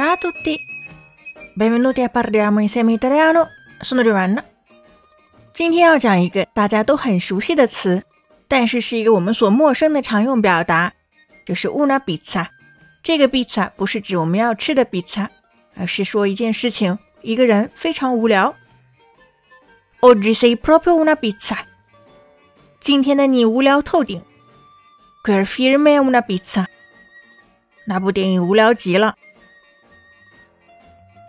Ciao a tutti, benvenuti a parliamo insieme italiano. Sono Giovanna。今天要讲一个大家都很熟悉的词，但是是一个我们所陌生的常用表达，就是 una pizza。这个 pizza 不是指我们要吃的 pizza，而是说一件事情、一个人非常无聊。Oggi sei proprio una pizza。今天的你无聊透顶。Quel film è una pizza。那部电影无聊极了。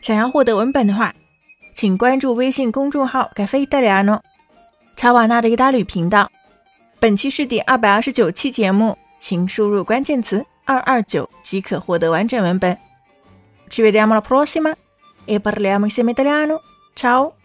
想要获得文本的话，请关注微信公众号“盖飞意大利诺”查瓦纳的意大利频道。本期是第二百二十九期节目，请输入关键词“二二九”即可获得完整文本。Ci vediamo la prossima e parliamo insieme italiano. Ciao!